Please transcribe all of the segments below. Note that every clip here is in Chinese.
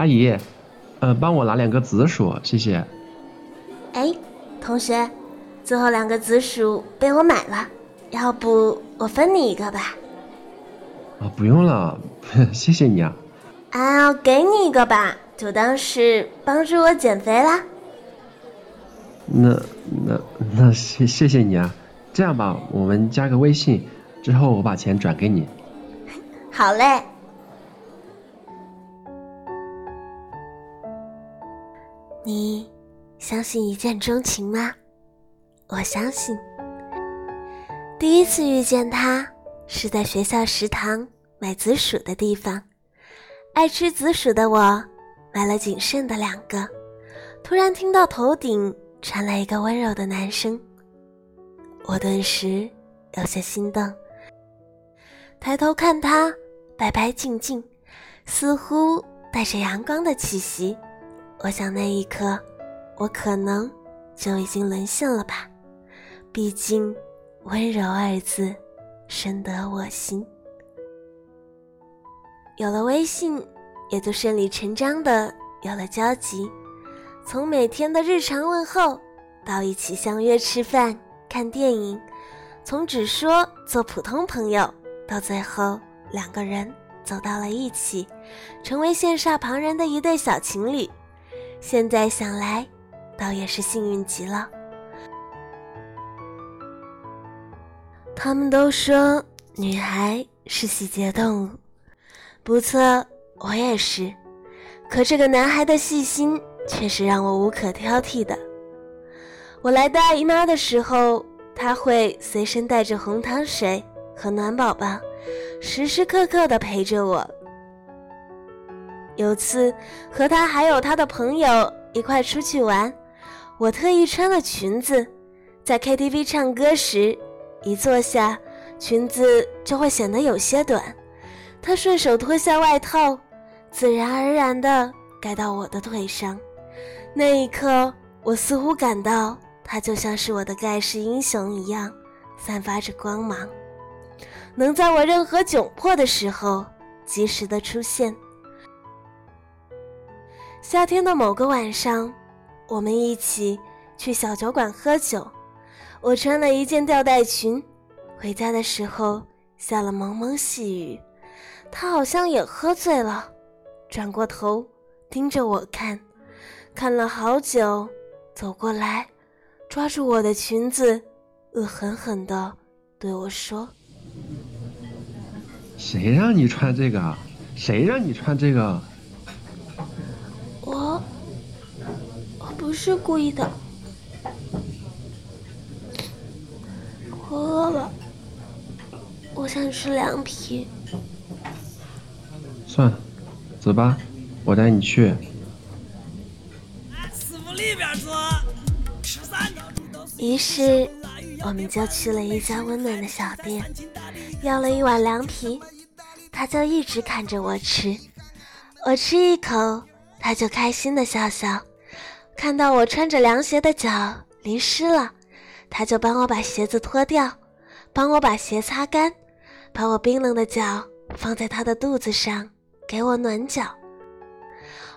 阿姨，呃，帮我拿两个紫薯，谢谢。哎，同学，最后两个紫薯被我买了，要不我分你一个吧？啊，不用了，谢谢你啊。啊，给你一个吧，就当是帮助我减肥啦。那那那谢谢谢你啊。这样吧，我们加个微信，之后我把钱转给你。好嘞。相信一见钟情吗？我相信。第一次遇见他是在学校食堂买紫薯的地方，爱吃紫薯的我买了仅剩的两个，突然听到头顶传来一个温柔的男声，我顿时有些心动。抬头看他，白白净净，似乎带着阳光的气息。我想那一刻，我可能就已经沦陷了吧。毕竟，温柔二字深得我心。有了微信，也就顺理成章的有了交集。从每天的日常问候，到一起相约吃饭、看电影；从只说做普通朋友，到最后两个人走到了一起，成为羡煞旁人的一对小情侣。现在想来，倒也是幸运极了。他们都说女孩是细节动物，不错，我也是。可这个男孩的细心却是让我无可挑剔的。我来大姨妈的时候，他会随身带着红糖水和暖宝宝，时时刻刻的陪着我。有次和他还有他的朋友一块出去玩，我特意穿了裙子，在 KTV 唱歌时，一坐下，裙子就会显得有些短。他顺手脱下外套，自然而然地盖到我的腿上。那一刻，我似乎感到他就像是我的盖世英雄一样，散发着光芒，能在我任何窘迫的时候及时的出现。夏天的某个晚上，我们一起去小酒馆喝酒。我穿了一件吊带裙，回家的时候下了蒙蒙细雨。他好像也喝醉了，转过头盯着我看，看了好久，走过来，抓住我的裙子，恶狠狠地对我说：“谁让你穿这个？谁让你穿这个？”不是故意的，我饿了，我想吃凉皮。算了，走吧，我带你去。于是，我们就去了一家温暖的小店，要了一碗凉皮。他就一直看着我吃，我吃一口，他就开心的笑笑。看到我穿着凉鞋的脚淋湿了，他就帮我把鞋子脱掉，帮我把鞋擦干，把我冰冷的脚放在他的肚子上，给我暖脚。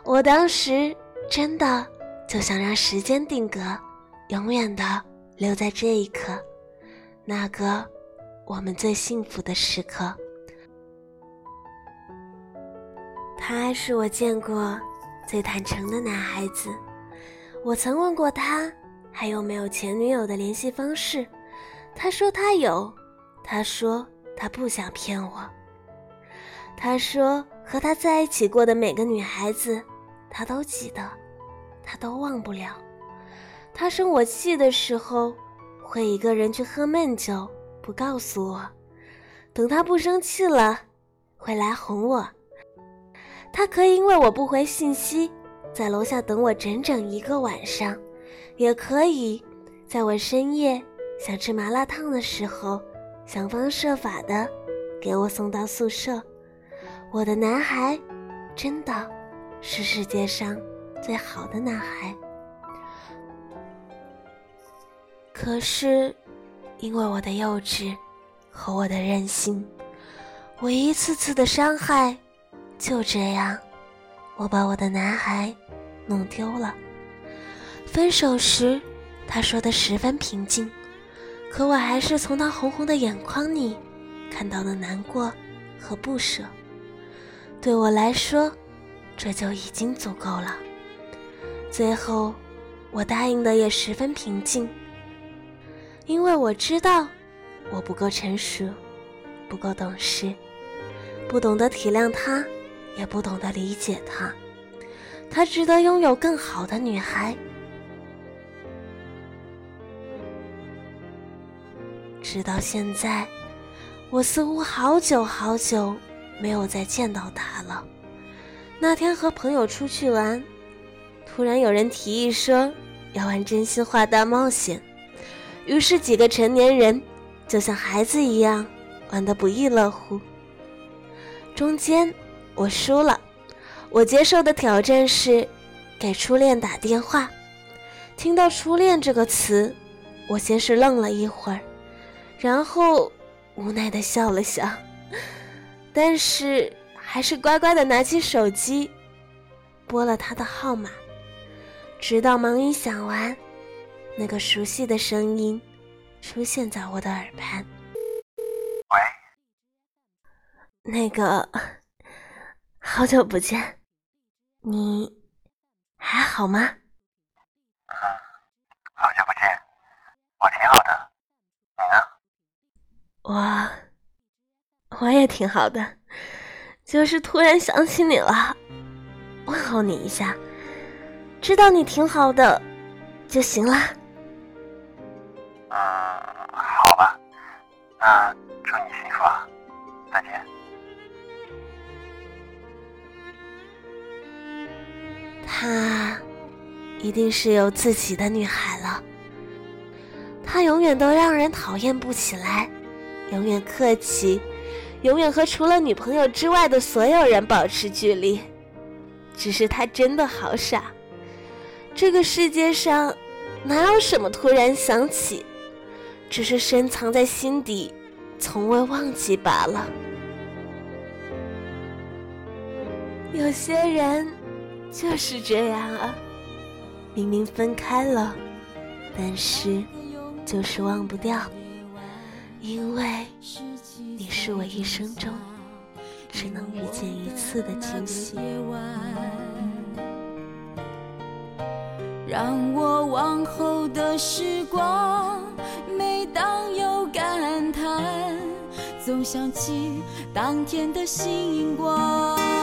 我当时真的就想让时间定格，永远的留在这一刻，那个我们最幸福的时刻。他是我见过最坦诚的男孩子。我曾问过他还有没有前女友的联系方式，他说他有，他说他不想骗我，他说和他在一起过的每个女孩子，他都记得，他都忘不了。他生我气的时候，会一个人去喝闷酒，不告诉我，等他不生气了，会来哄我。他可以因为我不回信息。在楼下等我整整一个晚上，也可以在我深夜想吃麻辣烫的时候，想方设法的给我送到宿舍。我的男孩，真的是世界上最好的男孩。可是，因为我的幼稚和我的任性，我一次次的伤害，就这样我把我的男孩弄丢了。分手时，他说的十分平静，可我还是从他红红的眼眶里看到了难过和不舍。对我来说，这就已经足够了。最后，我答应的也十分平静，因为我知道我不够成熟，不够懂事，不懂得体谅他，也不懂得理解他。他值得拥有更好的女孩。直到现在，我似乎好久好久没有再见到他了。那天和朋友出去玩，突然有人提议说要玩真心话大冒险，于是几个成年人就像孩子一样玩得不亦乐乎。中间我输了，我接受的挑战是给初恋打电话。听到“初恋”这个词，我先是愣了一会儿。然后无奈的笑了笑，但是还是乖乖的拿起手机，拨了他的号码，直到忙音响完，那个熟悉的声音出现在我的耳畔。喂，那个，好久不见，你还好吗？嗯，好久不见，我挺好的，你呢？我我也挺好的，就是突然想起你了，问候你一下，知道你挺好的就行了。嗯，好吧，那祝你幸福啊，再见。她一定是有自己的女孩了，她永远都让人讨厌不起来。永远客气，永远和除了女朋友之外的所有人保持距离。只是他真的好傻，这个世界上哪有什么突然想起，只是深藏在心底，从未忘记罢了。有些人就是这样啊，明明分开了，但是就是忘不掉。因为你是我一生中只能遇见一次的惊喜，让我往后的时光，每当有感叹，总想起当天的星光。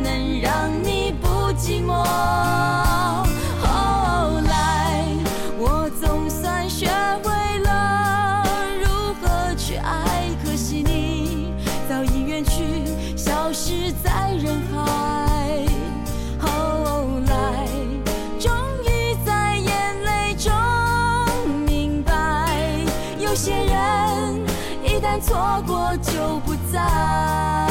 有些人。一旦错过，就不再。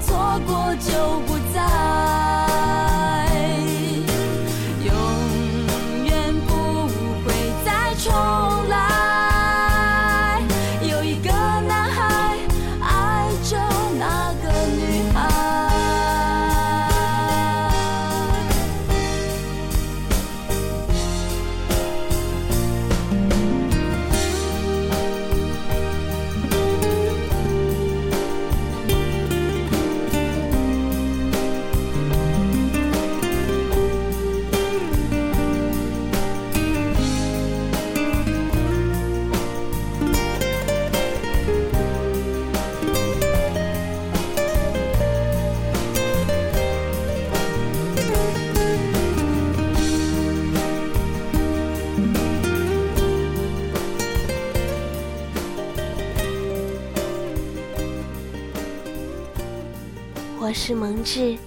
错过就不是蒙挚。